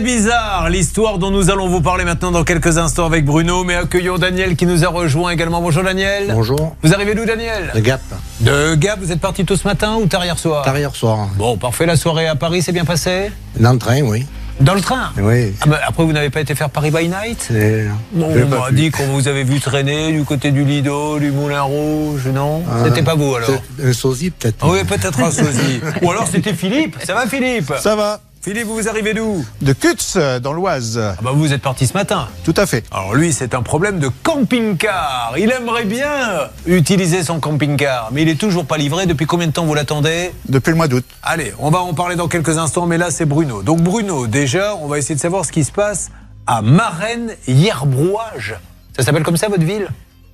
C'est bizarre, l'histoire dont nous allons vous parler maintenant dans quelques instants avec Bruno, mais accueillons Daniel qui nous a rejoint également. Bonjour Daniel. Bonjour. Vous arrivez d'où Daniel? De Gap. De Gap, vous êtes parti tôt ce matin ou tard hier soir? Tard hier soir. Bon, parfait, la soirée à Paris s'est bien passée? Dans le train, oui. Dans le train? Oui. Ah bah, Après, vous n'avez pas été faire Paris by Night? J'ai On m'a dit qu'on vous avait vu traîner du côté du Lido, du Moulin Rouge, non? Ah, C'était pas vous alors Un sosie, peut-être. Ah Oui, peut-être un sosie. Ou alors c'était Philippe. Ça va Philippe? Ça va Philippe, vous vous arrivez d'où De Kutz, dans l'Oise. Ah bah vous êtes parti ce matin. Tout à fait. Alors lui, c'est un problème de camping-car. Il aimerait bien utiliser son camping-car, mais il est toujours pas livré. Depuis combien de temps vous l'attendez Depuis le mois d'août. Allez, on va en parler dans quelques instants, mais là c'est Bruno. Donc Bruno, déjà, on va essayer de savoir ce qui se passe à Marennes-Yerbrouage. Ça s'appelle comme ça votre ville?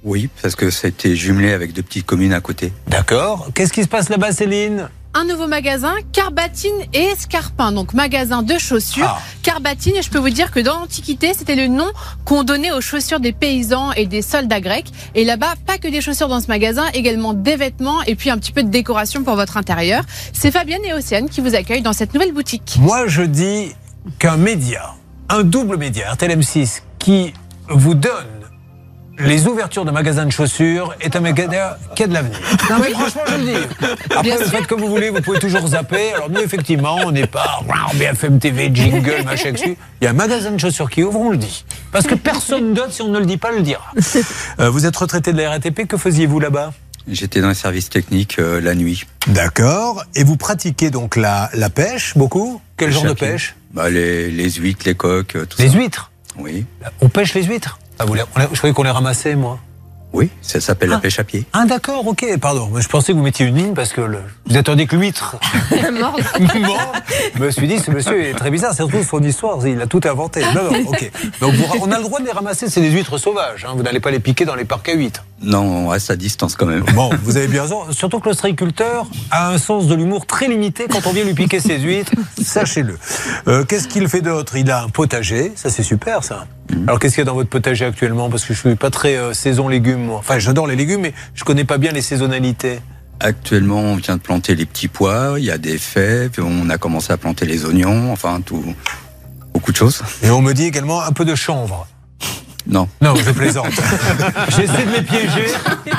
Oui, parce que c'était jumelé avec deux petites communes à côté. D'accord. Qu'est-ce qui se passe là-bas, Céline? Un nouveau magasin, Carbatine et Escarpin. Donc magasin de chaussures. Ah. Carbatine, je peux vous dire que dans l'Antiquité, c'était le nom qu'on donnait aux chaussures des paysans et des soldats grecs. Et là-bas, pas que des chaussures dans ce magasin, également des vêtements et puis un petit peu de décoration pour votre intérieur. C'est Fabienne et Océane qui vous accueillent dans cette nouvelle boutique. Moi, je dis qu'un média, un double média, RTLM6, qui vous donne les ouvertures de magasins de chaussures est un magasin qui a de l'avenir. Non mais franchement, je le dis. Après, le comme vous voulez, vous pouvez toujours zapper. Alors nous, effectivement, on n'est pas BFM TV, jingle, machin dessus. Il y a un magasin de chaussures qui ouvre, on le dit. Parce que personne d'autre, si on ne le dit pas, le dira. Euh, vous êtes retraité de la RATP, que faisiez-vous là-bas? J'étais dans les services techniques euh, la nuit. D'accord. Et vous pratiquez donc la, la pêche, beaucoup? Quel genre de pêche? Bah, les, les huîtres, les coques, euh, tout Les ça. huîtres? Oui. On pêche les huîtres? Ah, Je croyais qu'on les ramassait, moi. Oui, ça s'appelle Ah. la pêche à pied. Ah d'accord, ok, pardon. Je pensais que vous mettiez une ligne parce que le... vous attendiez que l'huître. bon, je me suis dit, ce monsieur est très bizarre. C'est surtout son histoire, il a tout inventé. Non, non, ok. Donc vous- on a le droit de les ramasser, c'est des huîtres sauvages. hein. Vous n'allez pas les piquer dans les parcs à huîtres. Non, on reste à distance quand même. Bon, vous avez bien raison. Surtout que l'ostréiculteur a un sens de l'humour très limité quand on vient lui piquer ses huîtres. Sachez-le. Euh, qu'est-ce qu'il fait d'autre? Il a un potager. Ça, c'est super, ça. Alors, qu'est-ce qu'il y a dans votre potager actuellement? Parce que je suis pas très euh, saison légumes, Enfin, j'adore les légumes, mais je connais pas bien les saisonnalités. Actuellement, on vient de planter les petits pois, il y a des fèves, on a commencé à planter les oignons, enfin tout, beaucoup de choses. Et on me dit également un peu de chanvre. Non, Non, je plaisante. J'essaie de les piéger,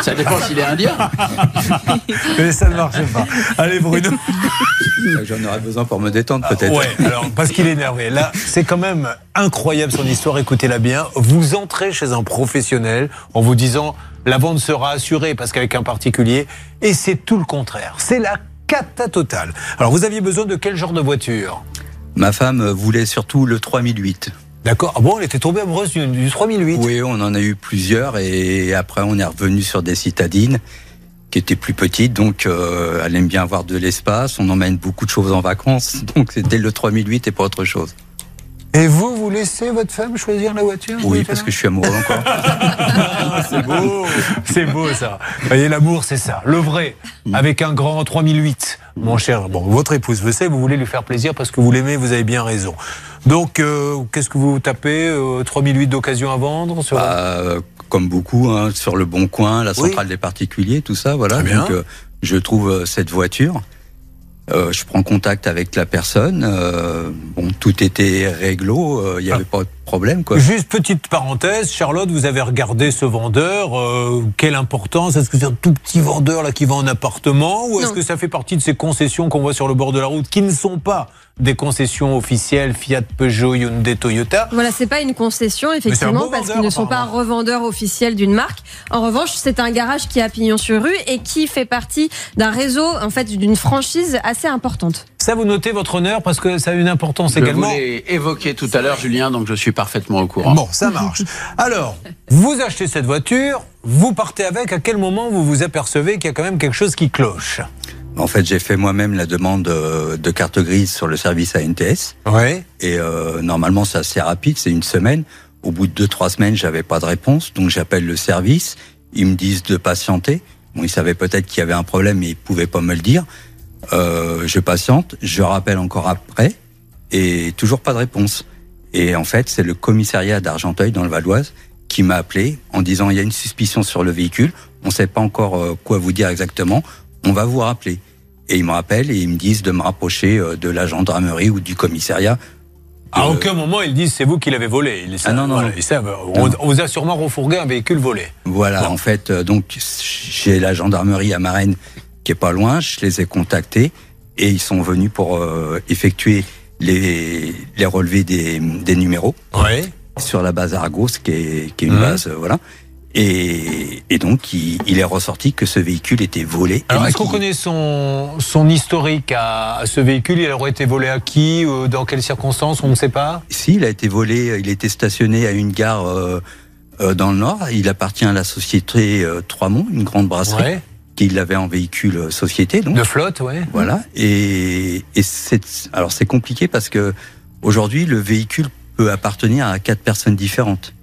Ça dépend s'il est indien. mais ça ne marchait pas. Allez, Bruno. j'en aurais besoin pour me détendre peut-être. Ouais, alors parce qu'il est énervé. Là, c'est quand même incroyable son histoire. Écoutez-la bien. Vous entrez chez un professionnel en vous disant la vente sera assurée parce qu'avec un particulier, et c'est tout le contraire. C'est la cata totale. Alors, vous aviez besoin de quel genre de voiture? Ma femme euh, voulait surtout le 3008. D'accord. Ah bon, elle était tombée amoureuse du, du 3008. Oui, on en a eu plusieurs et après on est revenu sur des citadines qui étaient plus petites, donc euh, elle aime bien avoir de l'espace. On emmène beaucoup de choses en vacances, donc c'était le 3008 et pas autre chose. Et vous, vous laissez votre femme choisir la voiture Oui, parce que je suis amoureux encore. c'est beau, c'est beau ça. Vous voyez, l'amour, c'est ça, le vrai, avec un grand 3008. Mon cher, bon, votre épouse, vous savez, vous voulez lui faire plaisir parce que vous l'aimez, vous avez bien raison. Donc, euh, qu'est-ce que vous tapez euh, 3008 d'occasion à vendre sur... Bah, euh, comme beaucoup, hein, sur le Bon Coin, la Oui. centrale des particuliers, tout ça, voilà. Très bien. Donc, euh, je trouve euh, cette voiture. Euh, je prends contact avec la personne. euh, bon, tout était réglo, euh, il n'y avait pas de problème, quoi. Juste petite parenthèse, Charlotte, vous avez regardé ce vendeur. euh, quelle importance? Est-ce que c'est un tout petit vendeur là qui vend en appartement? Ou est-ce que ça fait partie de ces concessions qu'on voit sur le bord de la route qui ne sont pas des concessions officielles Fiat, Peugeot, Hyundai, Toyota? Voilà, c'est pas une concession, un effectivement, parce qu'ils ne sont pas revendeurs officiels d'une marque. En revanche, c'est un garage qui a pignon sur rue et qui fait partie d'un réseau, en fait, d'une franchise assez importante. Ça, vous notez votre honneur parce que ça a une importance Je également. voulais évoquer tout à l'heure, Julien, donc je suis parfaitement au courant. Bon, ça marche. Alors, vous achetez cette voiture, vous partez avec. À quel moment vous vous apercevez qu'il y a quand même quelque chose qui cloche? En fait, j'ai fait moi-même la demande euh, de carte grise sur le service ANTS. Oui. Et euh, normalement, c'est assez rapide, c'est une semaine. Au bout de deux, trois semaines, j'avais pas de réponse, donc j'appelle le service. Ils me disent de patienter. Bon, ils savaient peut-être qu'il y avait un problème, mais ils pouvaient pas me le dire. Euh, je patiente, je rappelle encore après, et toujours pas de réponse. Et en fait, c'est le commissariat d'Argenteuil dans le Valoise qui m'a appelé en disant il y a une suspicion sur le véhicule. On sait pas encore euh, quoi vous dire exactement. On va vous rappeler. Et ils me rappellent et ils me disent de me rapprocher euh, de la gendarmerie ou du commissariat À aucun moment ils disent c'est vous qui l'avez volé. Ils savent, Ah non, non, voilà, non. ils savent. On, on vous a sûrement refourgué un véhicule volé. Voilà, en fait, donc j'ai la gendarmerie à Marennes qui est pas loin. Je les ai contactés et ils sont venus pour euh, effectuer les, les relevés des, des numéros Ouais. sur la base Argos, qui est, qui est une base, euh, voilà. Et, et donc, il, il est ressorti que ce véhicule était volé. Alors, est-ce qu'on connaît son, son historique à, à ce véhicule? Il aurait été volé à qui euh, Dans quelles circonstances On ne sait pas? Si, il a été volé, il était stationné à une gare euh, dans le Nord. Il appartient à la société euh, Trois-Monts, une grande brasserie, Ouais. Qui l'avait en véhicule euh, société. Donc. De flotte, ouais. Voilà. Et, et c'est alors c'est compliqué parce que aujourd'hui le véhicule peut appartenir à quatre personnes différentes.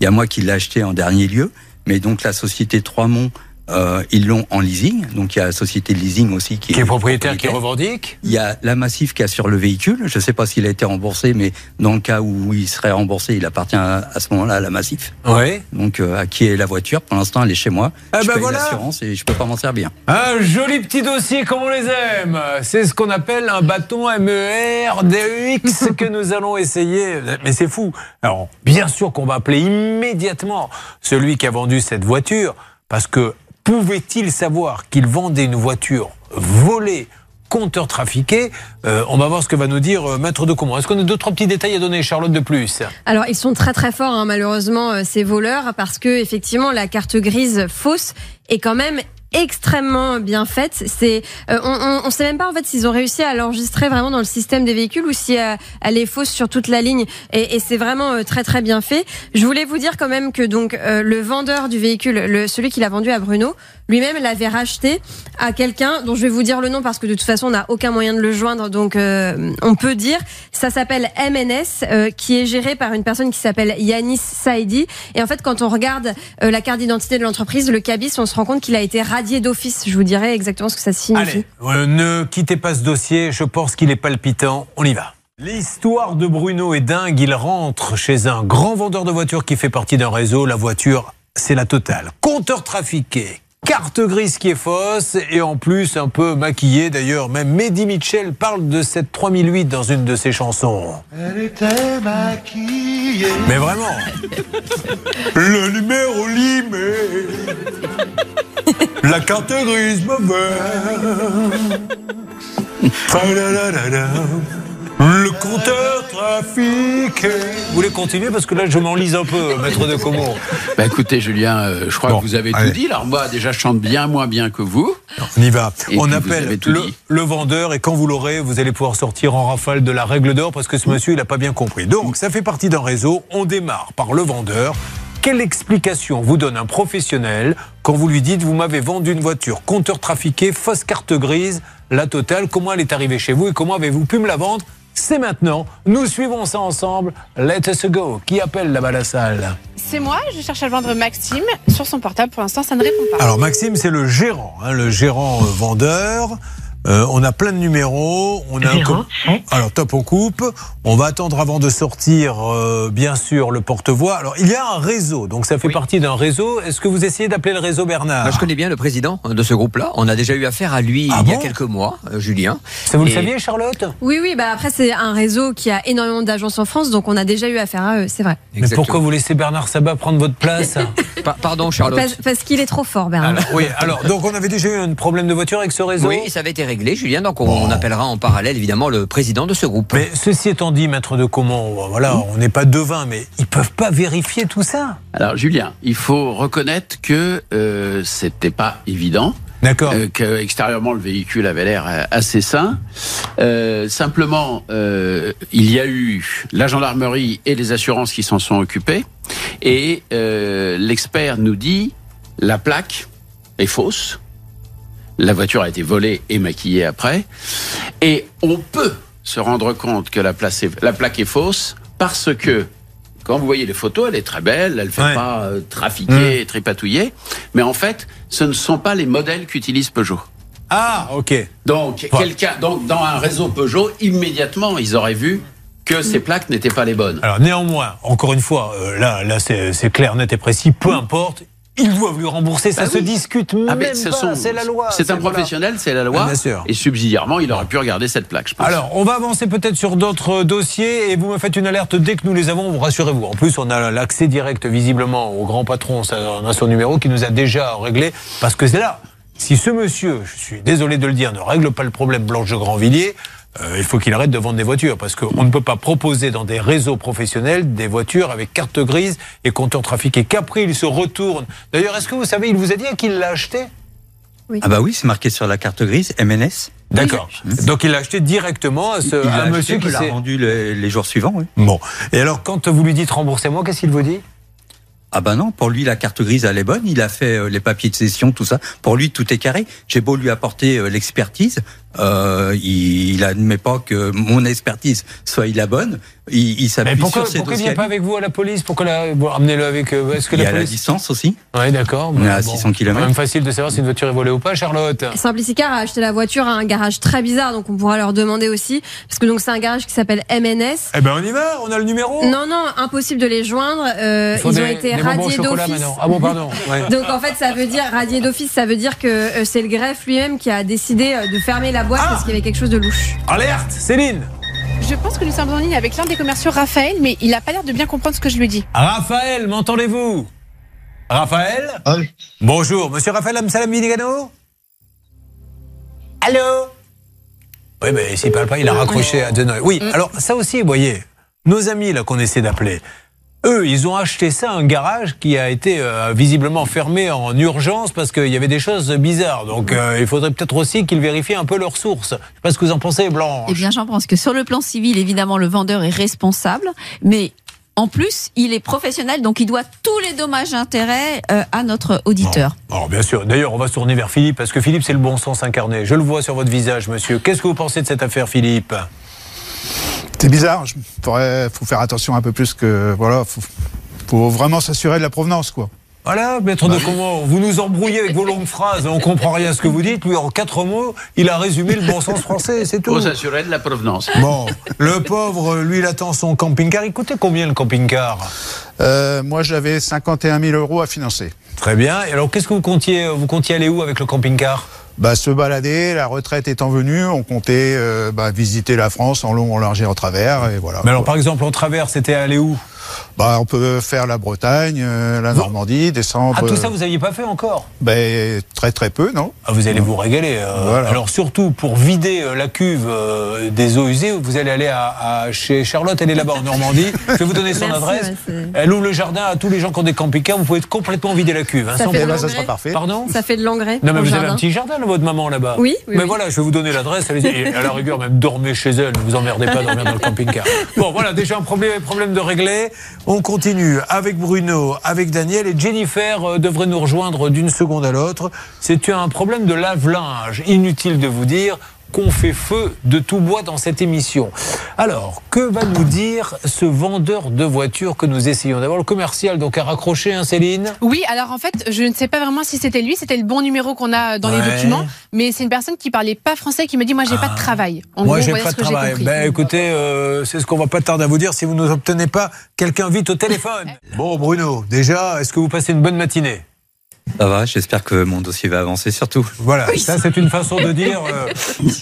Il y a moi qui l'ai acheté en dernier lieu, mais donc la société Trois-Monts euh, ils l'ont en leasing. Donc il y a la société de leasing aussi qui, Qui est propriétaire, qui revendique Il y a la Massif qui assure le véhicule. Je ne sais pas s'il a été remboursé, mais dans le cas où il serait remboursé, il appartient à, à ce moment-là à la Massif. Ouais. Donc euh, à qui est la voiture Pour l'instant, elle est chez moi. Ah je ben paye voilà. l'assurance et je peux pas m'en servir. Un joli petit dossier comme on les aime. C'est ce qu'on appelle un bâton E MER DEX que nous allons essayer. Mais c'est fou. Alors, bien sûr qu'on va appeler immédiatement celui qui a vendu cette voiture parce que pouvait-il savoir qu'il vendait une voiture volée compteur trafiqué Euh, On va voir ce que va nous dire euh, Maître de Comont. Est-ce qu'on a deux, trois petits détails à donner, Charlotte, de plus? Alors ils sont très très forts hein, malheureusement euh, ces voleurs parce que effectivement la carte grise fausse est quand même extrêmement bien faite. C'est, euh, on, on sait même pas en fait s'ils ont réussi à l'enregistrer vraiment dans le système des véhicules ou si euh, elle est fausse sur toute la ligne. Et, et c'est vraiment euh, très très bien fait. Je voulais vous dire quand même que donc euh, le vendeur du véhicule, le, celui qui l'a vendu à Bruno, lui-même l'avait racheté à quelqu'un dont je vais vous dire le nom parce que de toute façon on n'a aucun moyen de le joindre. Donc euh, on peut dire, ça s'appelle MNS, euh, qui est géré par une personne qui s'appelle Yanis Saidi. Et en fait quand on regarde euh, la carte d'identité de l'entreprise, le cabis, on se rend compte qu'il a été radié d'office. Je vous dirai exactement ce que ça signifie. Allez, ne quittez pas ce dossier, je pense qu'il est palpitant. On y va. L'histoire de Bruno est dingue. Il rentre chez un grand vendeur de voitures qui fait partie d'un réseau. La voiture, c'est la totale. Compteur trafiqué, carte grise qui est fausse et en plus un peu maquillée. D'ailleurs, même Mehdi Mitchell parle de cette 3008 dans une de ses chansons. Elle était maquillée. Mais vraiment, le numéro limé, la carte grise mauvaise. Le compteur trafiqué. Vous voulez continuer parce que là je m'enlise un peu, maître de Comont. Bah écoutez, Julien, euh, je crois Bon, que vous avez allez. tout dit. Alors moi, déjà, je chante bien moins bien que vous. On y va. Et On appelle le, le vendeur et quand vous l'aurez, vous allez pouvoir sortir en rafale de la règle d'or parce que ce monsieur, il n'a pas bien compris. Donc, ça fait partie d'un réseau. On démarre par le vendeur. Quelle explication vous donne un professionnel quand vous lui dites vous m'avez vendu une voiture, compteur trafiqué, fausse carte grise, la totale, comment elle est arrivée chez vous et comment avez-vous pu me la vendre C'est maintenant. Nous suivons ça ensemble. Let us go. Qui appelle là-bas la salle C'est moi, je cherche à vendre Maxime sur son portable. Pour l'instant, ça ne répond pas. Alors Maxime, c'est le gérant, hein, le gérant euh, vendeur. Euh, on a plein de numéros. On a un com- Alors top, on coupe. On va attendre avant de sortir, euh, bien sûr, le porte-voix. Alors il y a un réseau, donc ça fait partie d'un réseau. Est-ce que vous essayez d'appeler le réseau Bernard Moi, je connais bien le président de ce groupe-là. On a déjà eu affaire à lui Ah il y a quelques mois, euh, Julien. Ça vous le saviez, Charlotte? Oui, oui, bah après c'est un réseau qui a énormément d'agences en France, donc on a déjà eu affaire à eux, c'est vrai. Mais pourquoi vous laissez Bernard Sabat prendre votre place Pa- Pardon, Charlotte. Parce, parce qu'il est trop fort, Bernard. Alors, Oui, alors donc on avait déjà eu un problème de voiture avec ce réseau? Oui, ça avait été réglé, Julien. Donc on, on appellera en parallèle évidemment le président de ce groupe. Mais ceci étant dit, maître de Comont, voilà, on n'est pas devin, mais ils peuvent pas vérifier tout ça. Alors, Julien, il faut reconnaître que euh, c'était pas évident. D'accord. Euh, que extérieurement le véhicule avait l'air euh, assez sain. Euh, simplement, euh, il y a eu la gendarmerie et les assurances qui s'en sont occupés. Et euh, l'expert nous dit la plaque est fausse. La voiture a été volée et maquillée après. Et on peut se rendre compte que la, place est- la plaque est fausse parce que quand vous voyez les photos, elle est très belle, elle fait Ouais. pas euh, trafiquer, tripatouiller. Mais en fait, ce ne sont pas les modèles qu'utilise Peugeot. Ah, ok. Donc, Ouais. quelqu'un, donc, dans un réseau Peugeot, immédiatement, ils auraient vu que ces plaques n'étaient pas les bonnes. Alors néanmoins, encore une fois, euh, là, là c'est clair, net et précis, peu importe. Ils doivent lui rembourser. Ça Bah se oui. discute Ah, même pas. C'est la loi. C'est un voilà. professionnel, c'est la Ah, loi. bien sûr. Et subsidiairement, il aurait pu regarder cette plaque, je pense. Alors, on va avancer peut-être sur d'autres dossiers et vous me faites une alerte dès que nous les avons, vous rassurez-vous. En plus, on a l'accès direct visiblement au grand patron, on a son numéro qui nous a déjà réglé, parce que c'est là. Si ce monsieur, je suis désolé de le dire, ne règle pas le problème Blanche de Grandvilliers, euh, il faut qu'il arrête de vendre des voitures, parce qu'on ne peut pas proposer dans des réseaux professionnels des voitures avec carte grise et compteur trafiqué. Qu'après, il se retourne. D'ailleurs, est-ce que vous savez, il vous a dit à qui il l'a acheté? Ah bah oui, c'est marqué sur la carte grise, MNS. D'accord. Donc il l'a acheté directement à, ce, Il à l'a un monsieur acheté, qui l'a s'est... rendu les, les jours suivants, oui. Bon. Et alors, quand vous lui dites remboursez-moi, qu'est-ce qu'il vous dit? Ah bah non, pour lui la carte grise elle est bonne, il a fait euh, les papiers de cession, tout ça. Pour lui tout est carré. J'ai beau lui apporter euh, l'expertise, euh, il, il admet pas que mon expertise soit la bonne. Il, il Mais s'appuie pourquoi, sur ses pourquoi il vient pas avec vous à la police Pourquoi la, bon, amenez-le avec euh, Est-ce que Il y la a la distance aussi. Oui, d'accord. On est Bon, à 600 kilomètres. Quand même facile de savoir si une voiture est volée ou pas, Charlotte. Simplicicar a acheté la voiture à un garage très bizarre, donc on pourra leur demander aussi, parce que donc c'est un garage qui s'appelle MNS. Eh ben on y va, on a le numéro. Non, non, impossible de les joindre. euh, ils des- ont été radiés d'office. Ah bon, pardon. Ouais. Donc en fait, ça veut dire radié d'office, ça veut dire que euh, c'est le greffe lui-même qui a décidé de fermer la boîte Ah parce qu'il y avait quelque chose de louche. Alerte, Céline. Je pense que nous sommes en ligne avec l'un des commerciaux, Raphaël, mais il n'a pas l'air de bien comprendre ce que je lui dis. Raphaël, m'entendez-vous? Raphaël Oui. Bonjour, monsieur Raphaël Amsalam Minigano Allô? Oui, mais s'il parle pas, il a raccroché à Denoy. Oui, alors ça aussi, vous voyez, nos amis là qu'on essaie d'appeler, eux, ils ont acheté ça à un garage qui a été euh, visiblement fermé en urgence parce qu'il y avait des choses bizarres. Donc euh, il faudrait peut-être aussi qu'ils vérifient un peu leurs sources. Je sais pas ce que vous en pensez, Blanche. Eh bien, j'en pense que sur le plan civil, évidemment, le vendeur est responsable, mais en plus, il est professionnel, donc il doit tous les dommages intérêts euh, à notre auditeur. Alors bien sûr. D'ailleurs, on va se tourner vers Philippe parce que Philippe, c'est le bon sens incarné. Je le vois sur votre visage, monsieur. Qu'est-ce que vous pensez de cette affaire, Philippe? C'est bizarre. Il faut faire attention un peu plus que. Voilà, faut, faut vraiment s'assurer de la provenance, quoi. Voilà, maître de comment Vous nous embrouillez avec vos longues phrases, on comprend rien à ce que vous dites. Lui, en quatre mots, il a résumé le bon sens français, c'est tout. Pour s'assurer de la provenance. Bon, le pauvre, lui, il attend son camping-car. Il coûtait combien le camping-car? Euh, moi, j'avais 51 000 euros à financer. Très bien. Et alors, qu'est-ce que vous comptiez Vous comptiez aller où avec le camping-car? Bah, se balader, la retraite étant venue, on comptait euh, bah, visiter la France en long, en large et en travers, et voilà. Mais alors, par exemple, en travers, c'était aller où? Bah, on peut faire la Bretagne, euh, la Normandie, descendre. Ah, tout ça, vous n'aviez pas fait encore Ben, très très peu, non Ah, vous allez vous régaler. euh, Voilà. Alors surtout pour vider euh, la cuve euh, des eaux usées, vous allez aller à, à- chez Charlotte, elle est là-bas en Normandie. Je vais vous donner son Merci, adresse. elle ouvre le jardin à tous les gens qui ont des camping-cars. Vous pouvez complètement vider la cuve. hein, Ça sans fait ben, ça sera l'engrais. parfait. Pardon? Ça fait de l'engrais. non mais vous avez jardin. un petit jardin là, votre maman là-bas. Oui, oui, Mais oui. voilà, je vais vous donner l'adresse. allez-y. À la rigueur, même dormez chez elle. Ne vous emmerdez pas dormir dans le camping-car. Bon, voilà, déjà un problème, problème de régler. On continue avec Bruno, avec Daniel et Jennifer euh, devrait nous rejoindre d'une seconde à l'autre. C'est un problème de lave-linge. Inutile de vous dire qu'on fait feu de tout bois dans cette émission. Alors, que va nous dire ce vendeur de voitures que nous essayons d'avoir? Le commercial, donc à raccrocher, hein, Céline? Oui, alors en fait, je ne sais pas vraiment si c'était lui, c'était le bon numéro qu'on a dans les documents, mais c'est une personne qui parlait pas français qui me dit moi j'ai pas de travail. En Moi, gros, j'ai pas de travail. Ben, écoutez, euh, c'est ce qu'on va pas tarder à vous dire si vous ne obtenez pas quelqu'un vite au téléphone. Bon, Bruno, déjà, est-ce que vous passez une bonne matinée? Ça va, j'espère que mon dossier va avancer surtout. Voilà, ça c'est une façon de dire. euh,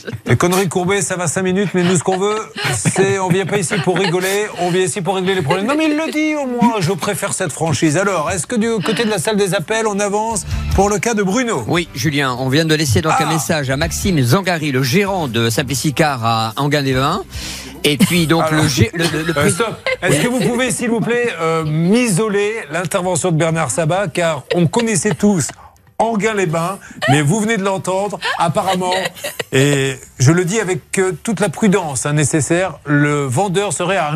les conneries courbées, ça va 5 minutes, mais nous ce qu'on veut, c'est on vient pas ici pour rigoler, on vient ici pour régler les problèmes. Non mais il le dit au moins, je préfère cette franchise. Alors, est-ce que du côté de la salle des appels, on avance pour le cas de Bruno? Oui, Julien, on vient de laisser donc un Ah. message à Maxime Zangari, le gérant de Simplicicar à Anguin-les-Vins. Et puis donc Alors. le, gé- le, le- le Euh, stop. Est-ce que vous pouvez, s'il vous plaît, euh, m'isoler l'intervention de Bernard Sabat, car on connaissait tous Anguin-les-Bains, mais vous venez de l'entendre, apparemment, et je le dis avec euh, toute la prudence hein, nécessaire, le vendeur serait à.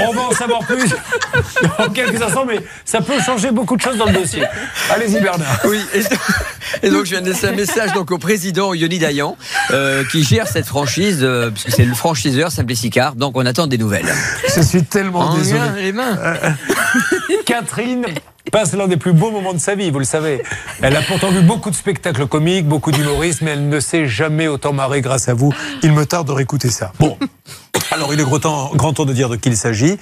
On va en savoir plus dans quelques instants, mais ça peut changer beaucoup de choses dans le dossier. Allez-y, Bernard. Oui, et, et donc je viens de laisser un message donc au président Yoni Dayan euh, qui gère cette franchise, euh, parce que c'est le franchiseur Simplicicar, donc on attend des nouvelles. Je suis tellement désolé. Anguin, les mains. Catherine passe l'un des plus beaux moments de sa vie, vous le savez. Elle a pourtant vu beaucoup de spectacles comiques, beaucoup d'humoristes, mais elle ne s'est jamais autant marrée grâce à vous. Il me tarde de réécouter ça. Bon. Alors, il est grand temps, grand temps de dire de qui il s'agit.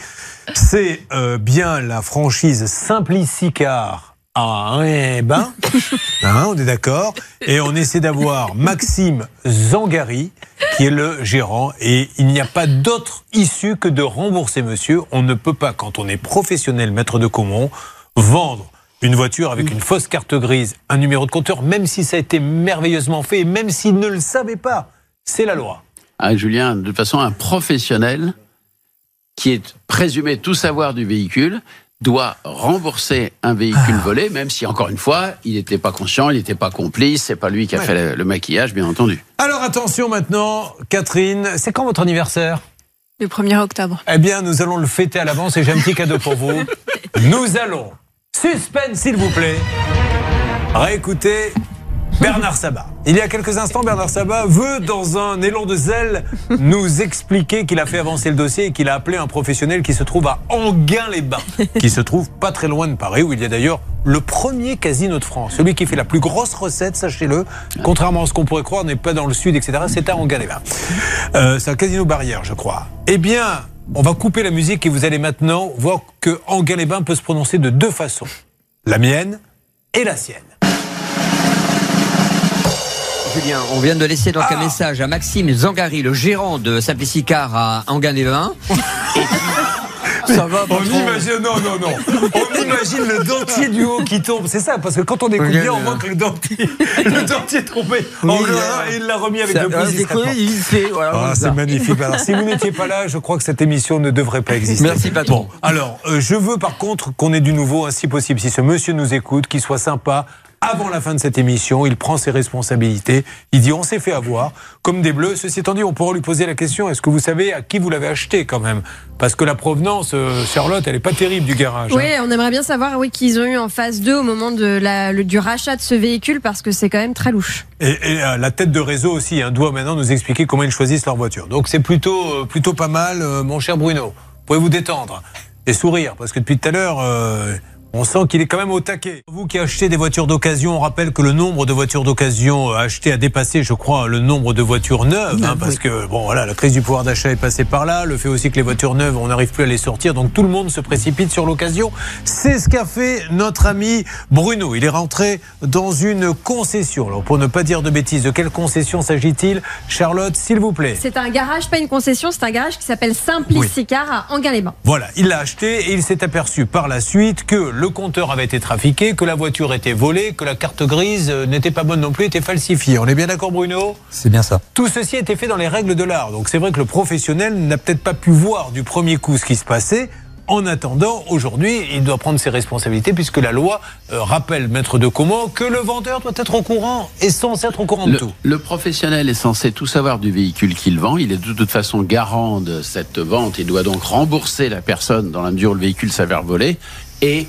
C'est euh, bien la franchise Simplicicar à ben, hein, on est d'accord. Et on essaie d'avoir Maxime Zangari, qui est le gérant. Et il n'y a pas d'autre issue que de rembourser monsieur. On ne peut pas, quand on est professionnel maître de Comont, vendre une voiture avec une fausse carte grise, un numéro de compteur, même si ça a été merveilleusement fait, et même s'il ne le savait pas. C'est la loi. Ah, Julien, de toute façon, un professionnel qui est présumé tout savoir du véhicule doit rembourser un véhicule Ah. volé, même si, encore une fois, il n'était pas conscient, il n'était pas complice, c'est pas lui qui a fait le, le maquillage, bien entendu. Alors attention maintenant, Catherine, c'est quand votre anniversaire? Le 1er octobre. Eh bien, nous allons le fêter à l'avance et j'ai un petit cadeau pour vous. Nous allons, suspense s'il vous plaît, réécouter Bernard Sabat. Il y a quelques instants, Bernard Sabat veut, dans un élan de zèle, nous expliquer qu'il a fait avancer le dossier et qu'il a appelé un professionnel qui se trouve à Anguin-les-Bains, qui se trouve pas très loin de Paris, où il y a d'ailleurs le premier casino de France. Celui qui fait la plus grosse recette, sachez-le, contrairement à ce qu'on pourrait croire, n'est pas dans le sud, etc. C'est à Anguin-les-Bains. Euh, c'est un casino barrière, je crois. Eh bien, on va couper la musique et vous allez maintenant voir que Anguin-les-Bains peut se prononcer de deux façons. La mienne et la sienne. Julien, on vient de laisser donc un Ah. message à Maxime Zangari, le gérant de Simplicicar à Anguin-les-Bains. Ça va, On imagine, non, non, non. On imagine le dentier du haut qui tombe. C'est ça, parce que quand on écoute bien, on oui, voit que le dentier, le dentier est tombé en Oui, grain euh, il l'a remis avec le ah, plus c'est voilà, Ah, c'est magnifique. Alors, si vous n'étiez pas là, je crois que cette émission ne devrait pas exister. Merci, patron. Bon, alors, euh, je veux par contre qu'on ait du nouveau, hein, si possible. Si ce monsieur nous écoute, qu'il soit sympa. Avant la fin de cette émission, il prend ses responsabilités. Il dit on s'est fait avoir, comme des bleus. Ceci étant dit, on pourra lui poser la question est-ce que vous savez à qui vous l'avez acheté quand même? Parce que la provenance, euh, Charlotte, elle est pas terrible du garage. hein. Oui, on aimerait bien savoir oui, qu'ils ont eu en phase 2 au moment de la, le- du rachat de ce véhicule parce que c'est quand même très louche. Et, et, euh, la tête de réseau aussi hein, doit maintenant nous expliquer comment ils choisissent leur voiture. Donc c'est plutôt, euh, plutôt pas mal, euh, mon cher Bruno. Vous pouvez vous détendre et sourire? Parce que depuis tout à l'heure, euh, on sent qu'il est quand même au taquet. Vous qui achetez des voitures d'occasion, on rappelle que le nombre de voitures d'occasion euh, achetées a dépassé, je crois, le nombre de voitures neuves, hein, parce que bon, voilà, la crise du pouvoir d'achat est passée par là. Le fait aussi que les voitures neuves, on n'arrive plus à les sortir, donc tout le monde se précipite sur l'occasion. C'est ce qu'a fait notre ami Bruno. Il est rentré dans une concession. Alors pour ne pas dire de bêtises, de quelle concession s'agit-il, Charlotte, s'il vous plaît C'est un garage, pas une concession, c'est un garage qui s'appelle Simplicicar à Anguin-les-Bains. Voilà, il l'a acheté et il s'est aperçu par la suite que le compteur avait été trafiqué, que la voiture était volée, que la carte grise euh, n'était pas bonne non plus, était falsifiée. On est bien d'accord Bruno? C'est bien ça. Tout ceci a été fait dans les règles de l'art. Donc c'est vrai que le professionnel n'a peut-être pas pu voir du premier coup ce qui se passait. En attendant, aujourd'hui, il doit prendre ses responsabilités puisque la loi euh, rappelle, maître de comment, que le vendeur doit être au courant et censé être au courant de Le, tout. le professionnel est censé tout savoir du véhicule qu'il vend. Il est de toute façon garant de cette vente. Il doit donc rembourser la personne dans la mesure où le véhicule s'avère volé. Et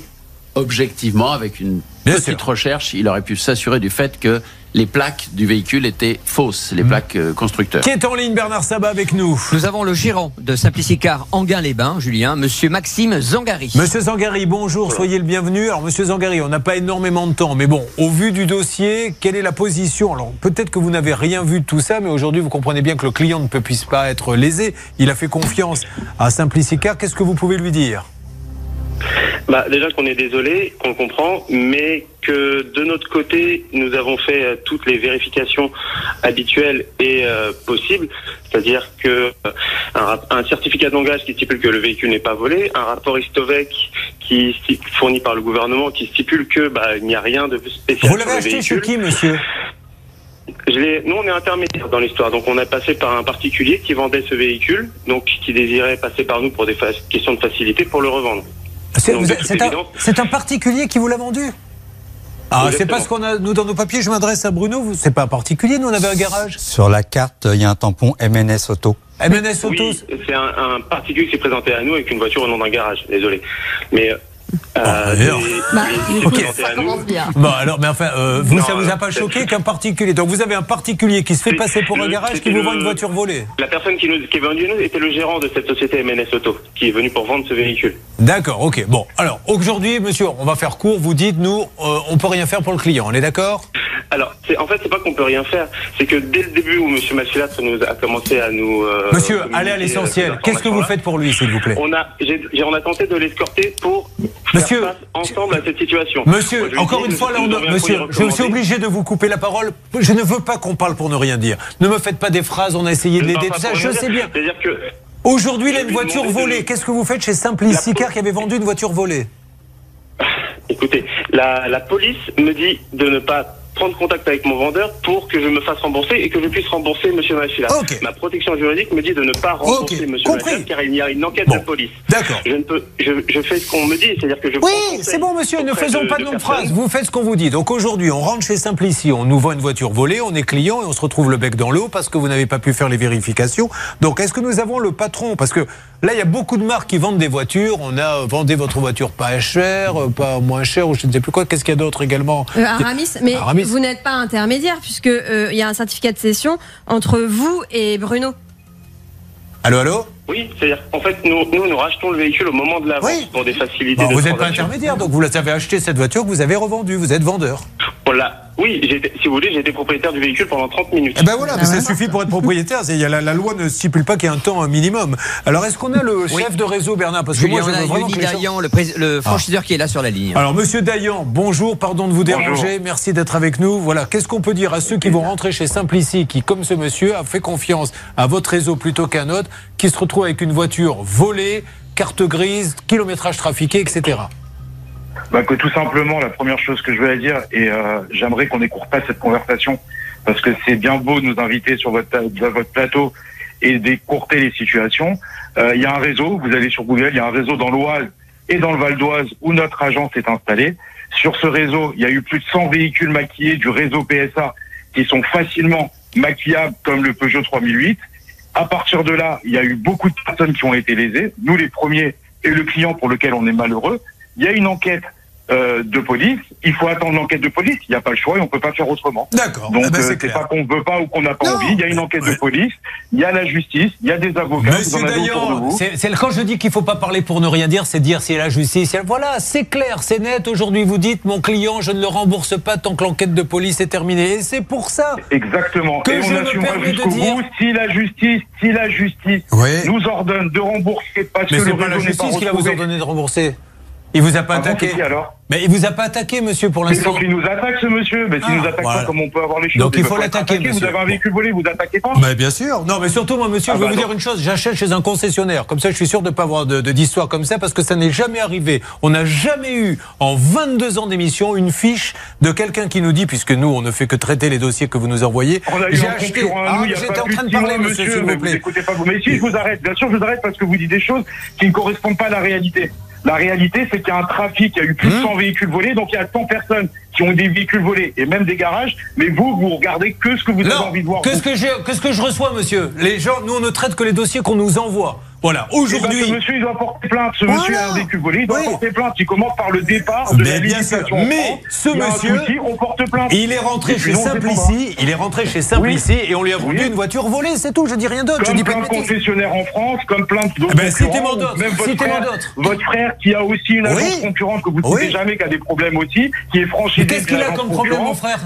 objectivement, avec une Bien petite sûr. recherche, il aurait pu s'assurer du fait que les plaques du véhicule étaient fausses, les plaques euh, constructeurs. Qui est en ligne, Bernard Sabat, avec nous Nous avons le gérant de Simplicicar Anguin-les-Bains, Julien, monsieur Maxime Zangari. Monsieur Zangari, bonjour, soyez le bienvenu. Alors, monsieur Zangari, on n'a pas énormément de temps, mais bon, au vu du dossier, quelle est la position? Alors, peut-être que vous n'avez rien vu de tout ça, mais aujourd'hui, vous comprenez bien que le client ne peut puisse pas être lésé. Il a fait confiance à Simplicicar. Qu'est-ce que vous pouvez lui dire? Bah, déjà qu'on est désolé, qu'on comprend, mais que de notre côté, nous avons fait euh, toutes les vérifications habituelles et euh, possibles, c'est-à-dire que euh, un, certificat d'engagement qui stipule que le véhicule n'est pas volé, un rapport Istovec qui fourni par le gouvernement qui stipule que bah, il n'y a rien de spécial Vous l'avez acheté chez qui, monsieur? Je nous, on est intermédiaire dans l'histoire. Donc, on a passé par un particulier qui vendait ce véhicule, donc qui désirait passer par nous pour des questions de facilité pour le revendre. C'est un, particulier qui vous l'a vendu ah, c'est pas ce qu'on a, nous, dans nos papiers. Je m'adresse à Bruno. vous- C'est pas un particulier. Nous, on avait un garage. Sur la carte, il y a un tampon MNS Auto. MNS Autos. Oui, c'est un, un particulier qui s'est présenté à nous avec une voiture au nom d'un garage. Désolé. Mais. Euh, Ah, alors. Bah. Commence bien. Bon, alors, mais enfin, euh, vous, Non, ça vous a pas choqué qu'un particulier. Donc, vous avez un particulier qui se fait passer pour un garage qui vous vend une voiture volée. La personne qui, nous, qui est venue à nous était le gérant de cette société MNS Auto, qui est venu pour vendre ce véhicule. D'accord, ok. Bon, alors aujourd'hui, monsieur, on va faire court. Vous dites, nous, euh, on peut rien faire pour le client. On est d'accord? Alors, en fait, c'est pas qu'on peut rien faire. C'est que dès le début où Monsieur Machilatre nous a commencé à nous. euh, Monsieur, allez à euh, l'essentiel. Qu'est-ce que vous faites pour lui, s'il vous plaît? On a, j'ai, j'ai- on a tenté de l'escorter pour Monsieur- faire face ensemble à cette situation. Monsieur, Moi, encore une fois, là, on- monsieur, y je suis obligé de vous couper la parole. Je ne veux pas qu'on parle pour ne rien dire. Ne me faites pas des phrases, on a essayé de Je l'aider, tout ça, je sais bien. C'est-à-dire que Aujourd'hui, il a Je une voiture volée. Qu'est-ce que vous faites chez Simplicicar qui avait vendu une voiture volée Écoutez, la, la police me dit de ne pas prendre contact avec mon vendeur pour que je me fasse rembourser et que je puisse rembourser Monsieur Machila. Ok. Ma protection juridique me dit de ne pas rembourser compris. Machila car il y a une enquête Bon. de police. D'accord. Je ne peux, je, je fais ce qu'on me dit, c'est-à-dire que je. Oui, c'est bon, monsieur, ne faisons pas de longues phrases. Vous faites ce qu'on vous dit. Donc aujourd'hui, on rentre chez Simplici, on nous vend une voiture volée, on est client et on se retrouve le bec dans l'eau parce que vous n'avez pas pu faire les vérifications. Donc est-ce que nous avons le patron? Parce que là, il y a beaucoup de marques qui vendent des voitures. On a euh, vendez votre voiture pas cher, euh, pas moins cher, ou je ne sais plus quoi. Qu'est-ce qu'il y a d'autre également Euh, Aramis, mais Aramis. vous n'êtes pas intermédiaire puisque euh, il y a un certificat de cession entre vous et Bruno. Allô, allô? Oui, c'est-à-dire en fait, nous, nous, nous rachetons le véhicule au moment de la vente Oui. pour des facilités Bon, de Vous n'êtes pas intermédiaire, donc vous avez acheté cette voiture que vous avez revendue. Vous êtes vendeur. On l'a- Oui, si vous voulez, j'ai été propriétaire du véhicule pendant 30 minutes. Eh ben voilà, mais ça suffit pour être propriétaire. Il y a La, la loi ne stipule pas qu'il y ait un temps minimum. Alors est-ce qu'on a le Oui. chef de réseau, Bernard? Parce que Julien, moi, je on a vraiment Yoni que les gens- Dayan, le, prés- le franchiseur qui est là sur la ligne. Alors, monsieur Dayan, bonjour, pardon de vous déranger, Bonjour. merci d'être avec nous. Voilà, qu'est-ce qu'on peut dire à ceux qui vont rentrer chez Simplici, qui, comme ce monsieur, a fait confiance à votre réseau plutôt qu'à un autre, qui se retrouve avec une voiture volée, carte grise, kilométrage trafiqué, etc. Bah, que tout simplement, la première chose que je veux dire, et euh, j'aimerais qu'on n'écoute pas cette conversation, parce que c'est bien beau de nous inviter sur votre, votre plateau et d'écourter les situations. Euh, Il y a un réseau, vous allez sur Google, il y a un réseau dans l'Oise et dans le Val d'Oise où notre agence est installée. Sur ce réseau, il y a eu plus de 100 véhicules maquillés du réseau PSA qui sont facilement maquillables comme le Peugeot 3008. À partir de là, il y a eu beaucoup de personnes qui ont été lésées, nous les premiers et le client pour lequel on est malheureux. Il y a une enquête euh, de police. Il faut attendre l'enquête de police. Il n'y a pas le choix et on peut pas faire autrement. D'accord, Donc eh ben, euh, c'est clair. pas qu'on veut pas ou qu'on n'a pas Non. envie. Il y a une enquête Ouais. de police. Il y a la justice. Il y a des avocats. Monsieur Dayan, c'est, quand je dis qu'il faut pas parler pour ne rien dire, c'est dire si la justice. Voilà, c'est clair, c'est net. Aujourd'hui, vous dites mon client, je ne le rembourse pas tant que l'enquête de police est terminée. Et c'est pour ça. Exactement. Que et je on me assumera jusqu'au dire- bout si la justice, si la justice Oui. nous ordonne de rembourser parce Mais que le pas la justice qui va vous ordonner de rembourser. Il vous a pas Ah attaqué. c'est qui alors Mais il vous a pas attaqué, monsieur, pour l'instant. il nous attaque ce monsieur. Mais s'il Ah, nous attaque voilà. pas, comment on peut avoir les choses Donc, il faut l'attaquer, attaqué. Vous monsieur. avez un véhicule volé, vous attaquez pas Mais bien sûr. Non, mais surtout, moi, monsieur, Ah je vais bah vous dire une chose. J'achète chez un concessionnaire. Comme ça, je suis sûr de ne pas avoir de- d'histoire comme ça parce que ça n'est jamais arrivé. On n'a jamais eu, en 22 ans d'émission, une fiche de quelqu'un qui nous dit, puisque nous, on ne fait que traiter les dossiers que vous nous envoyez. On a eu J'ai un acheté. Ah, nous, j'étais en train de parler, monsieur, s'il mais vous plaît. Mais si je vous arrête, bien sûr, je vous arrête parce que vous dites des choses qui ne correspondent pas à la réalité. La réalité, c'est qu'il y a un trafic, il y a eu plus de Hum. 100 véhicules volés, donc il y a 100 personnes qui ont des véhicules volés et même des garages. Mais vous, vous regardez que ce que vous avez envie de voir. qu'est-ce que, j'ai- qu'est-ce que je reçois, monsieur Les gens, nous, on ne traite que les dossiers qu'on nous envoie. Voilà, Eh ben, aujourd'hui. ce monsieur, il doit porter plainte. Ce Voilà. monsieur a un véhicule volé, il doit Oui. porter plainte. Il commence par le départ de Mais la bien sûr. Mais ce monsieur- souci, on porte plainte. Il est rentré chez. Simplici, il est rentré chez Simplici et on lui a vendu Oui. une voiture volée, c'est tout, je dis rien d'autre, je dis pas plein de concessionnaires en France, comme plein d'autres Eh ben, citez-moi d'autres, votre votre frère qui a aussi une agence Oui. concurrente que vous ne Oui. citez jamais, qui a des problèmes aussi, qui est franchisé. Mais qu'est-ce qu'il a comme problème, mon frère?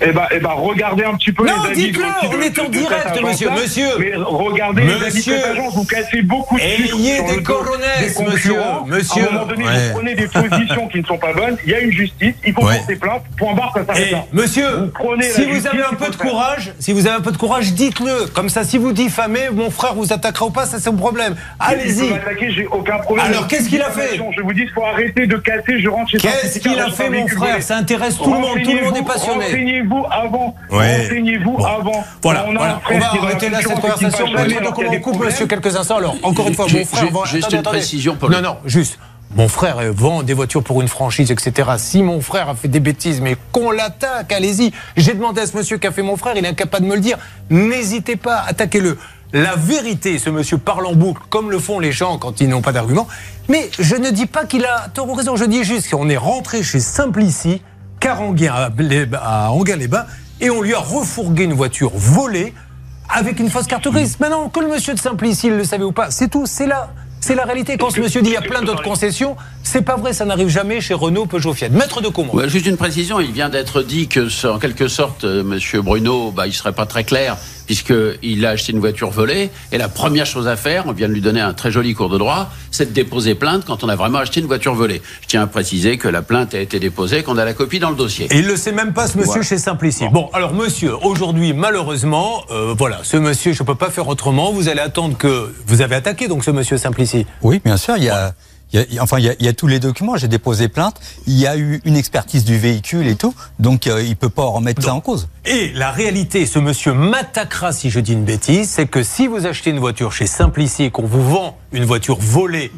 Eh ben, eh ben, regardez un petit peu Non, les avis dites-le, on est en direct, monsieur, monsieur. Mais regardez les avis de Monsieur. cette agence, vous cassez beaucoup de Ayez des coronets, monsieur, monsieur. À un moment donné, Ouais. vous prenez des positions qui ne sont pas bonnes. Il y a une justice, il faut Ouais. porter plainte. Point barre, ça s'arrête Eh, là. monsieur, Vous prenez si vous avez un peu de courage, si vous avez un peu de courage, dites-le. Comme ça, si vous diffamez, mon frère vous attaquera ou pas, ça c'est son problème. Allez-y. j'ai aucun problème. Alors, qu'est-ce qu'il a fait Je vous dis, il faut arrêter de casser, je rentre chez Qu'est-ce qu'il a fait, mon frère. Ça intéresse tout le monde, tout le monde est passionné. Renseignez-vous avant. Ouais. Renseignez-vous Bon. avant. Voilà, On voilà. on va arrêter là cette conversation. on des coupe, monsieur, quelques instants. Alors, encore une fois, mon frère juste une attendez. précision pour Non, non, juste. Mon frère euh, vend des voitures pour une franchise, etc. Si mon frère a fait des bêtises, mais qu'on l'attaque, allez-y. J'ai demandé à ce monsieur qu'a fait mon frère, il est incapable de me le dire. N'hésitez pas, attaquez-le. La vérité, ce monsieur parle en boucle, comme le font les gens quand ils n'ont pas d'argument. Mais je ne dis pas qu'il a tort ou raison. Je dis juste qu'on est rentré chez Simplici, À, Anguin-les-Bains, et on lui a refourgué une voiture volée avec une fausse carte grise. Maintenant, que le monsieur de Simplici il le savait ou pas, c'est tout. C'est. C'est la réalité. Quand ce monsieur dit il y a plein d'autres concessions, c'est pas vrai, ça n'arrive jamais chez Renault, Peugeot, Fiat. Maître de comment juste une précision, il vient d'être dit que, en quelque sorte, euh, Monsieur Bruno, bah, il serait pas très clair puisqu'il a acheté une voiture volée. Et la première chose à faire, on vient de lui donner un très joli cours de droit, c'est de déposer plainte quand on a vraiment acheté une voiture volée. Je tiens à préciser que la plainte a été déposée, qu'on a la copie dans le dossier. Et il le sait même pas, ce monsieur, Voilà. chez Simplici. Bon. alors monsieur, aujourd'hui, malheureusement, euh, voilà, ce monsieur, je peux pas faire autrement. Vous allez attendre que vous avez attaqué donc ce monsieur Simplici. Oui, bien sûr. Il y a, y a- enfin, il y, a, il y a tous les documents. J'ai déposé plainte. Il y a eu une expertise du véhicule et tout. Donc, euh, il peut pas remettre ça en cause. Et la réalité, ce monsieur m'attaquera si je dis une bêtise, c'est que si vous achetez une voiture chez Simplici et qu'on vous vend une voiture volée,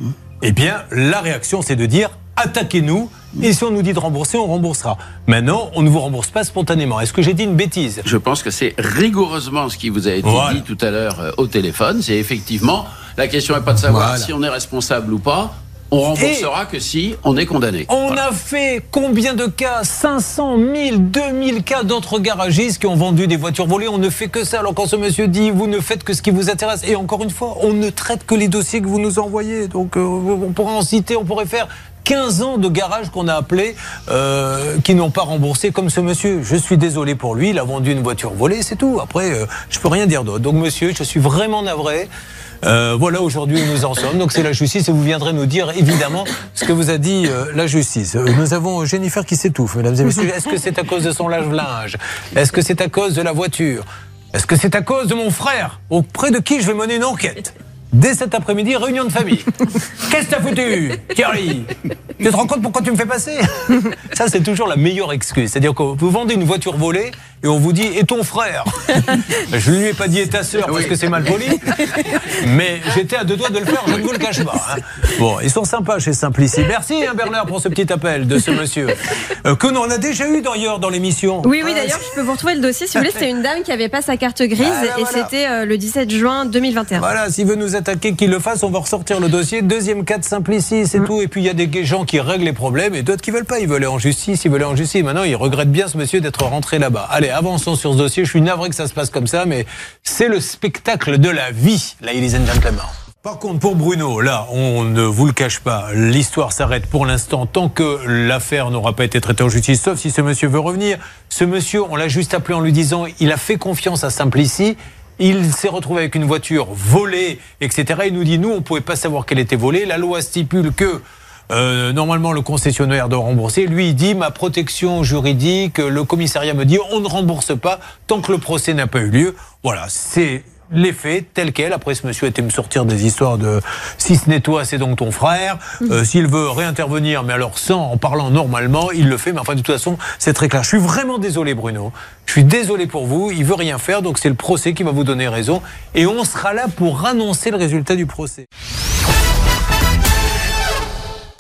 eh bien, la réaction, c'est de dire attaquez-nous. Et si on nous dit de rembourser, on remboursera. Maintenant, on ne vous rembourse pas spontanément. Est-ce que j'ai dit une bêtise? Je pense que c'est rigoureusement ce qui vous a été Voilà. dit tout à l'heure euh, au téléphone. C'est effectivement, la question n'est pas de savoir Voilà. si on est responsable ou pas. On remboursera que si on est condamné. On Voilà. a fait combien de cas? 500, 1000, 2000 cas d'autres garagistes qui ont vendu des voitures volées. On ne fait que ça. Alors quand ce monsieur dit vous ne faites que ce qui vous intéresse, et encore une fois, on ne traite que les dossiers que vous nous envoyez. Donc euh, on pourrait en citer, on pourrait faire 15 ans de garages qu'on a appelés euh, qui n'ont pas remboursé comme ce monsieur. Je suis désolé pour lui, il a vendu une voiture volée, c'est tout. Après, euh, je peux rien dire d'autre. Donc monsieur, je suis vraiment navré. Euh, voilà aujourd'hui où nous en sommes. Donc c'est la justice et vous viendrez nous dire évidemment ce que vous a dit euh, la justice. Euh, Nous avons Jennifer qui s'étouffe, mesdames et messieurs. Est-ce que c'est à cause de son lave-linge? Est-ce que c'est à cause de la voiture? Est-ce que c'est à cause de mon frère? Auprès de qui je vais mener une enquête? Dès cet après-midi, réunion de famille. Qu'est-ce que t'as foutu, Thierry? Tu te rends compte pourquoi tu me fais passer? Ça, c'est toujours la meilleure excuse. C'est-à-dire que vous vendez une voiture volée et on vous dit et ton frère Je ne lui ai pas dit et ta sœur parce que c'est mal poli, mais j'étais à deux doigts de le faire, je ne vous le cache pas. hein. Bon, ils sont sympas chez Simplici. Merci hein, Bernard pour ce petit appel de ce monsieur. Euh, que nous on a déjà eu d'ailleurs dans l'émission. Oui, oui, d'ailleurs, je peux vous retrouver le dossier. Si vous voulez, c'était une dame qui avait pas sa carte grise Ah, là, et voilà. c'était euh, le 17 juin 2021. Voilà, s'il veut nous attaquer, qu'il le fasse, on va ressortir le dossier. Deuxième cas de Simplici, c'est tout. Et puis il y a des gens qui règlent les problèmes et d'autres qui veulent pas. Ils veulent aller en justice, ils veulent aller en justice. Maintenant, ils regrettent bien ce monsieur d'être rentré là-bas. Allez, avançons sur ce dossier. Je suis navré que ça se passe comme ça, mais c'est le spectacle de la vie, ladies and gentlemen. Par contre, pour Bruno, là, on ne vous le cache pas, l'histoire s'arrête pour l'instant tant que l'affaire n'aura pas été traitée en justice, sauf si ce monsieur veut revenir. Ce monsieur, on l'a juste appelé en lui disant, il a fait confiance à Simplici. Il s'est retrouvé avec une voiture volée, etc. Il nous dit, nous, on ne pouvait pas savoir qu'elle était volée. La loi stipule que euh, normalement le concessionnaire doit rembourser. Lui, il dit, ma protection juridique, le commissariat me dit, on ne rembourse pas tant que le procès n'a pas eu lieu. Voilà, c'est les faits tels quels. Après, ce monsieur était me sortir des histoires de si ce n'est toi, c'est donc ton frère. Euh, S'il veut réintervenir, mais alors sans, en parlant normalement, il le fait. Mais enfin, de toute façon, c'est très clair. Je suis vraiment désolé, Bruno. Je suis désolé pour vous. Il veut rien faire, donc c'est le procès qui va vous donner raison. Et on sera là pour annoncer le résultat du procès.